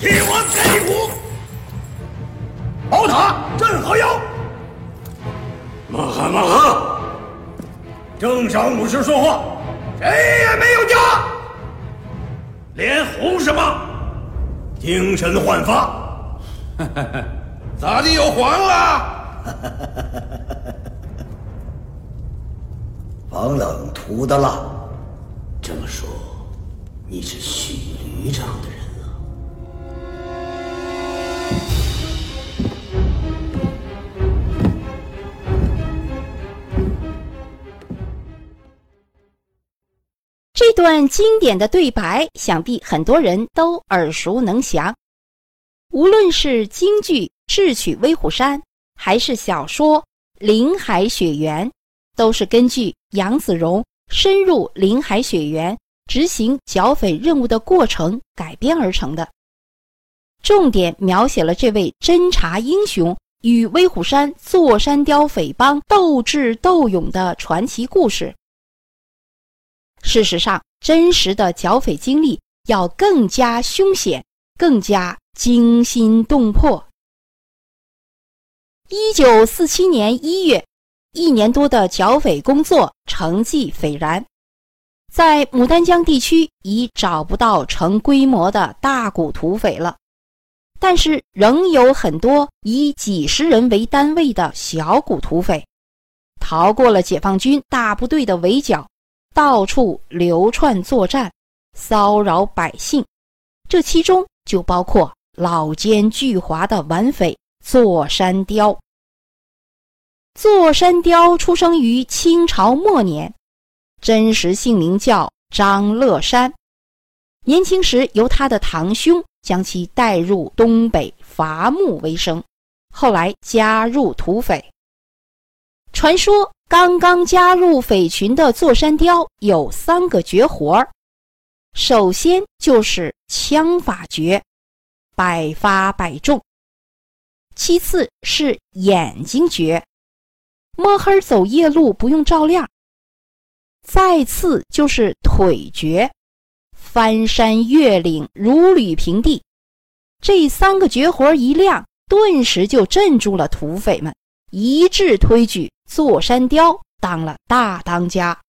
替我给鼓。宝塔镇河妖。马哈马哈。正晌午时说话，谁也没有家。脸红什么？精神焕发。咋地又黄了？防冷涂的蜡。这么说，你是许旅长的人段经典的对白，想必很多人都耳熟能详。无论是京剧《智取威虎山》，还是小说《林海雪原》，都是根据杨子荣深入林海雪原执行剿匪任务的过程改编而成的。重点描写了这位侦察英雄与威虎山座山雕匪帮斗智斗勇的传奇故事。事实上，真实的剿匪经历要更加凶险，更加惊心动魄。一九四七年一月，一年多的剿匪工作成绩斐然，在牡丹江地区已找不到成规模的大股土匪了，但是仍有很多以几十人为单位的小股土匪，逃过了解放军大部队的围剿。到处流窜作战，骚扰百姓，这其中就包括老奸巨猾的顽匪座山雕。座山雕出生于清朝末年，真实姓名叫张乐山。年轻时由他的堂兄将其带入东北伐木为生，后来加入土匪。传说。刚刚加入匪群的座山雕有三个绝活儿，首先就是枪法绝，百发百中；其次是眼睛绝，摸黑走夜路不用照亮；再次就是腿绝，翻山越岭如履平地。这三个绝活一亮，顿时就镇住了土匪们，一致推举。座山雕当了大当家。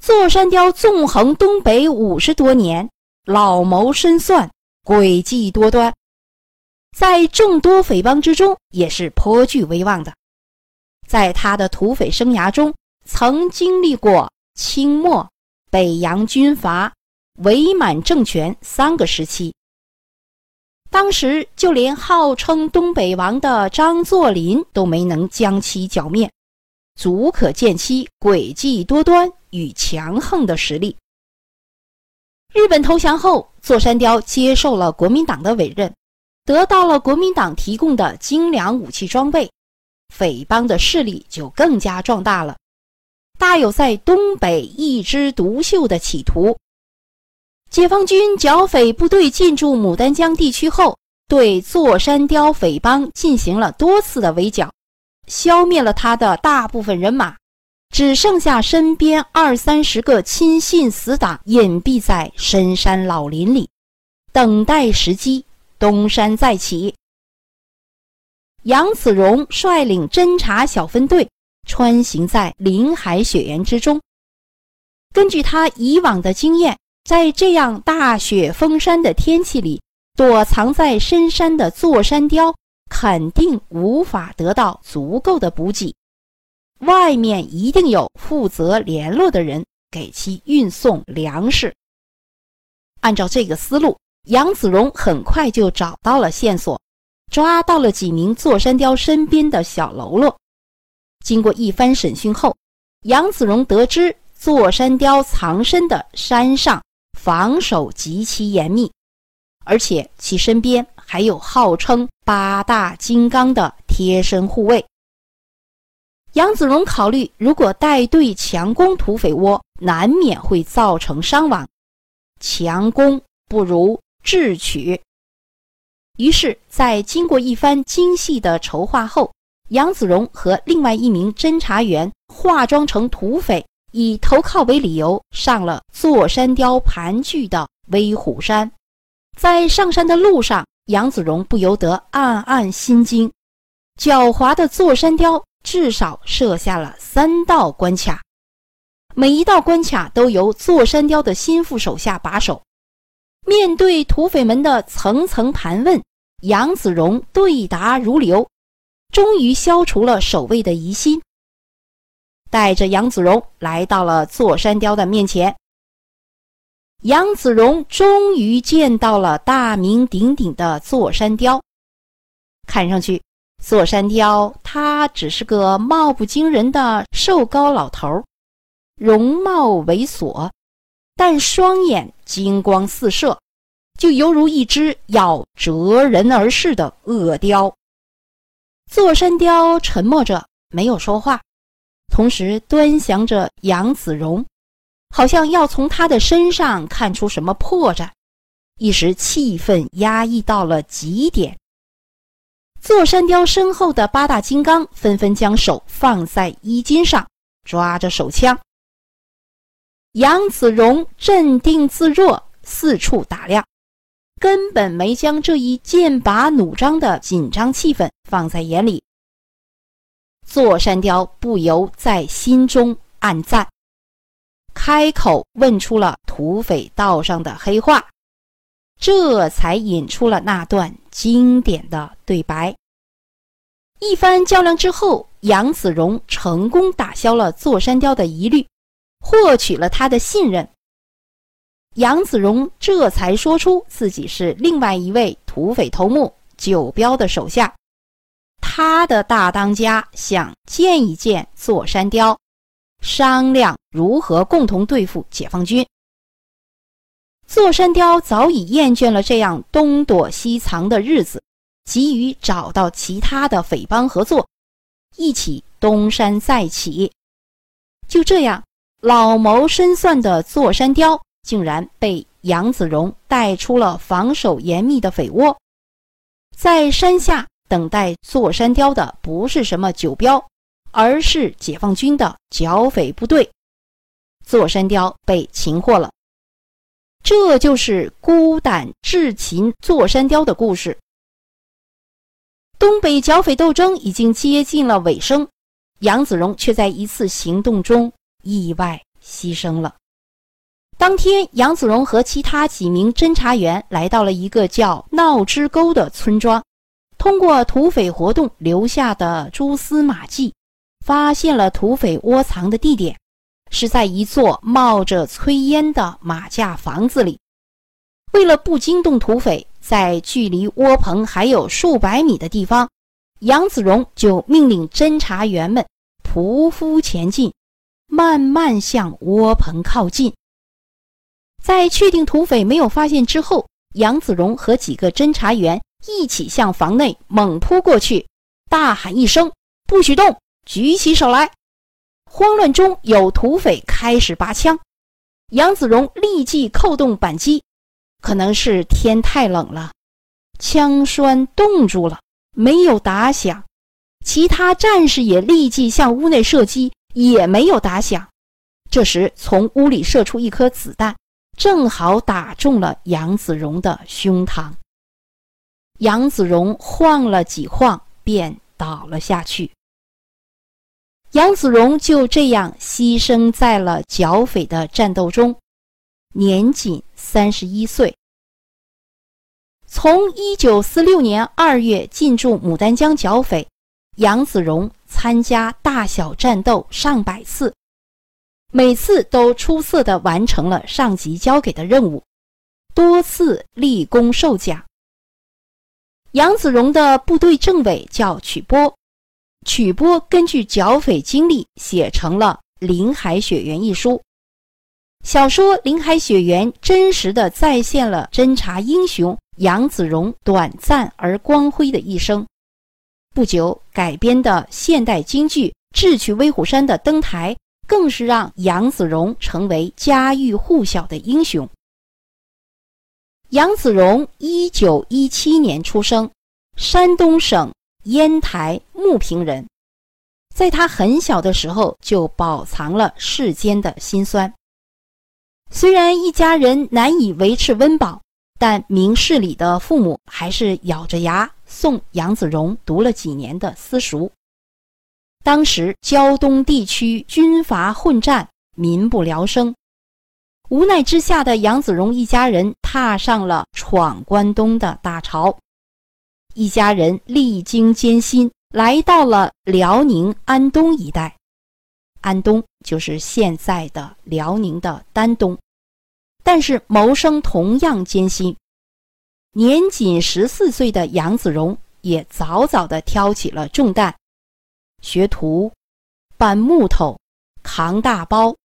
座山雕纵横东北五十多年，老谋深算，诡计多端，在众多匪帮之中也是颇具威望的。在他的土匪生涯中，曾经历过清末、北洋军阀、伪满政权三个时期。当时就连号称东北王的张作霖都没能将其剿灭，足可见其诡计多端与强横的实力。日本投降后，座山雕接受了国民党的委任，得到了国民党提供的精良武器装备，匪帮的势力就更加壮大了，大有在东北一枝独秀的企图。解放军剿匪部队进驻牡丹江地区后，对座山雕匪帮进行了多次的围剿，消灭了他的大部分人马，只剩下身边二三十个亲信死党隐蔽在深山老林里，等待时机东山再起。杨子荣率领侦察小分队穿行在林海雪原之中，根据他以往的经验。在这样大雪封山的天气里，躲藏在深山的座山雕肯定无法得到足够的补给，外面一定有负责联络的人给其运送粮食。按照这个思路，杨子荣很快就找到了线索，抓到了几名座山雕身边的小喽啰。经过一番审讯后，杨子荣得知座山雕藏身的山上。防守极其严密，而且其身边还有号称八大金刚的贴身护卫。杨子荣考虑，如果带队强攻土匪窝，难免会造成伤亡，强攻不如智取。于是，在经过一番精细的筹划后，杨子荣和另外一名侦查员化妆成土匪。以投靠为理由，上了座山雕盘踞的威虎山，在上山的路上，杨子荣不由得暗暗心惊。狡猾的座山雕至少设下了三道关卡，每一道关卡都由座山雕的心腹手下把守。面对土匪们的层层盘问，杨子荣对答如流，终于消除了守卫的疑心。带着杨子荣来到了座山雕的面前。杨子荣终于见到了大名鼎鼎的座山雕。看上去，座山雕他只是个貌不惊人的瘦高老头，容貌猥琐，但双眼金光四射，就犹如一只要折人而噬的恶雕。座山雕沉默着，没有说话，同时端详着杨子荣。好像要从他的身上看出什么破绽，一时气氛压抑到了极点。座山雕身后的八大金刚纷纷将手放在衣襟上，抓着手枪。杨子荣镇定自若，四处打量，根本没将这一剑拔弩张的紧张气氛放在眼里。座山雕不由在心中暗赞。开口问出了土匪道上的黑话，这才引出了那段经典的对白。一番较量之后，杨子荣成功打消了座山雕的疑虑，获取了他的信任。杨子荣这才说出自己是另外一位土匪头目九彪的手下，他的大当家想见一见座山雕。商量如何共同对付解放军。座山雕早已厌倦了这样东躲西藏的日子，急于找到其他的匪帮合作，一起东山再起。就这样，老谋深算的座山雕竟然被杨子荣带出了防守严密的匪窝，在山下等待座山雕的不是什么九彪。而是解放军的剿匪部队，座山雕被擒获了。这就是孤胆智擒座山雕的故事。东北剿匪斗争已经接近了尾声，杨子荣却在一次行动中意外牺牲了。当天，杨子荣和其他几名侦查员来到了一个叫闹支沟的村庄，通过土匪活动留下的蛛丝马迹。发现了土匪窝藏的地点，是在一座冒着炊烟的马架房子里。为了不惊动土匪，在距离窝棚还有数百米的地方，杨子荣就命令侦查员们匍匐前进，慢慢向窝棚靠近。在确定土匪没有发现之后，杨子荣和几个侦查员一起向房内猛扑过去，大喊一声：“不许动！”举起手来！慌乱中有土匪开始拔枪，杨子荣立即扣动扳机。可能是天太冷了，枪栓冻住了，没有打响。其他战士也立即向屋内射击，也没有打响。这时，从屋里射出一颗子弹，正好打中了杨子荣的胸膛。杨子荣晃了几晃，便倒了下去。杨子荣就这样牺牲在了剿匪的战斗中，年仅三十一岁。从一九四六年二月进驻牡丹江剿匪，杨子荣参加大小战斗上百次，每次都出色的完成了上级交给的任务，多次立功受奖。杨子荣的部队政委叫曲波。曲波根据剿匪经历写成了《林海雪原》一书。小说《林海雪原》真实的再现了侦察英雄杨子荣短暂而光辉的一生。不久改编的现代京剧《智取威虎山》的登台，更是让杨子荣成为家喻户晓的英雄。杨子荣一九一七年出生，山东省。烟台牟平人，在他很小的时候就饱藏了世间的辛酸。虽然一家人难以维持温饱，但明事理的父母还是咬着牙送杨子荣读了几年的私塾。当时胶东地区军阀混战，民不聊生，无奈之下的杨子荣一家人踏上了闯关东的大潮。一家人历经艰辛，来到了辽宁安东一带。安东就是现在的辽宁的丹东，但是谋生同样艰辛。年仅十四岁的杨子荣也早早的挑起了重担。学徒，搬木头，扛大包，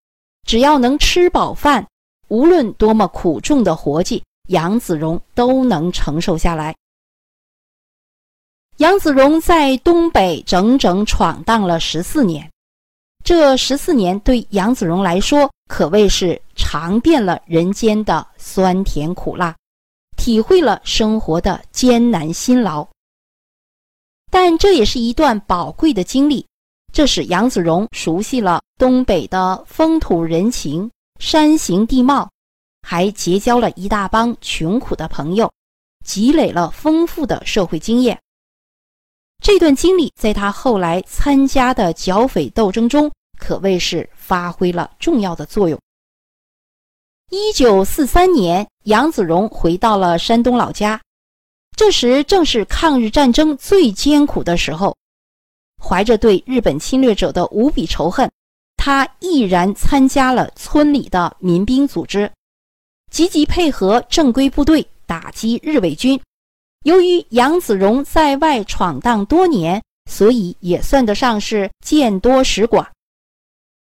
只要能吃饱饭，无论多么苦重的活计，杨子荣都能承受下来。杨子荣在东北整整闯荡了十四年，这十四年对杨子荣来说可谓是尝遍了人间的酸甜苦辣，体会了生活的艰难辛劳。但这也是一段宝贵的经历，这使杨子荣熟悉了东北的风土人情、山形地貌，还结交了一大帮穷苦的朋友，积累了丰富的社会经验。这段经历在他后来参加的剿匪斗争中可谓是发挥了重要的作用。一九四三年，杨子荣回到了山东老家。这时正是抗日战争最艰苦的时候，怀着对日本侵略者的无比仇恨，他毅然参加了村里的民兵组织，积极配合正规部队打击日伪军。由于杨子荣在外闯荡多年，所以也算得上是见多识广。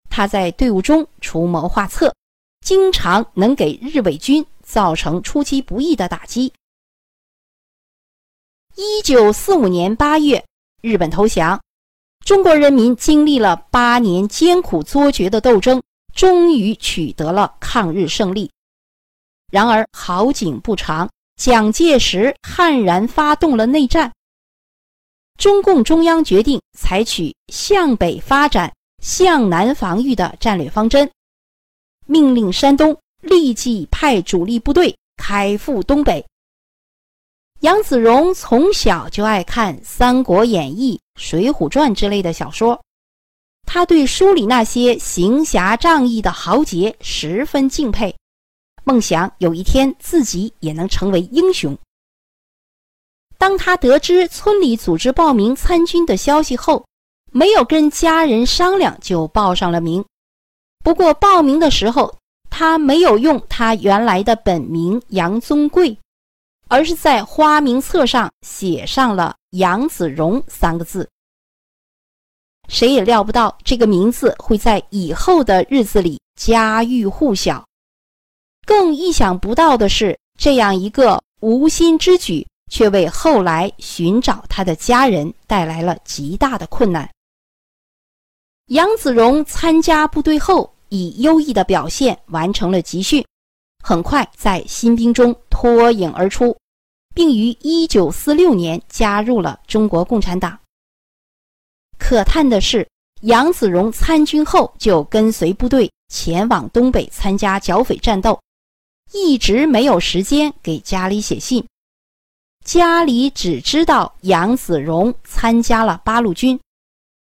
他在队伍中出谋划策，经常能给日伪军造成出其不意的打击。一九四五年八月，日本投降，中国人民经历了八年艰苦卓绝的斗争，终于取得了抗日胜利。然而好景不长，蒋介石悍然发动了内战。中共中央决定采取向北发展、向南防御的战略方针，命令山东立即派主力部队开赴东北。杨子荣从小就爱看《三国演义》《水浒传》之类的小说，他对书里那些行侠仗义的豪杰十分敬佩，梦想有一天自己也能成为英雄。当他得知村里组织报名参军的消息后，没有跟家人商量就报上了名。不过报名的时候，他没有用他原来的本名杨宗贵。而是在花名册上写上了“杨子荣”三个字。谁也料不到这个名字会在以后的日子里家喻户晓。更意想不到的是，这样一个无心之举，却为后来寻找他的家人带来了极大的困难。杨子荣参加部队后，以优异的表现完成了集训。很快在新兵中脱颖而出，并于1946年加入了中国共产党。可叹的是，杨子荣参军后就跟随部队前往东北参加剿匪战斗，一直没有时间给家里写信。家里只知道杨子荣参加了八路军，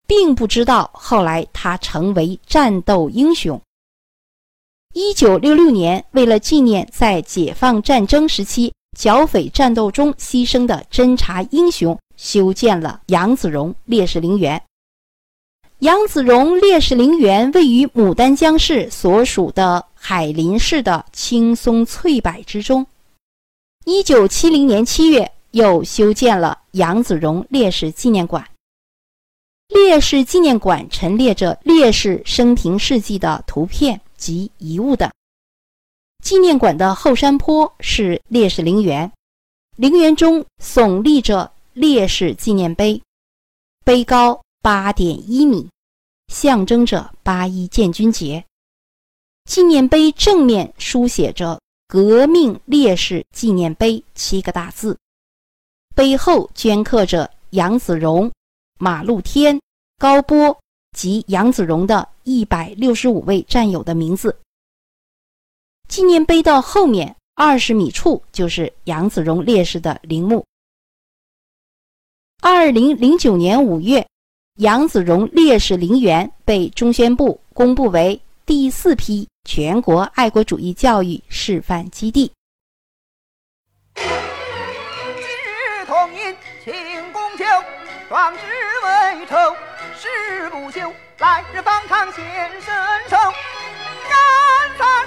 并不知道后来他成为战斗英雄。一九六六年，为了纪念在解放战争时期剿匪战斗中牺牲的侦察英雄，修建了杨子荣烈士陵园。杨子荣烈士陵园位于牡丹江市所属的海林市的青松翠柏之中。一九七零年七月，又修建了杨子荣烈士纪念馆。烈士纪念馆陈列着烈士生平事迹的图片。及遗物的纪念馆的后山坡是烈士陵园，陵园中耸立着烈士纪念碑，碑高八点一米，象征着八一建军节。纪念碑正面书写着“革命烈士纪念碑”七个大字，碑后镌刻着杨子荣、马路天、高波。及杨子荣的一百六十五位战友的名字。纪念碑的后面二十米处就是杨子荣烈士的陵墓。二零零九年五月，杨子荣烈士陵园被中宣部公布为第四批全国爱国主义教育示范基地。今日同饮庆功酒，壮志未酬誓不休，来日方长显身手，干杀人。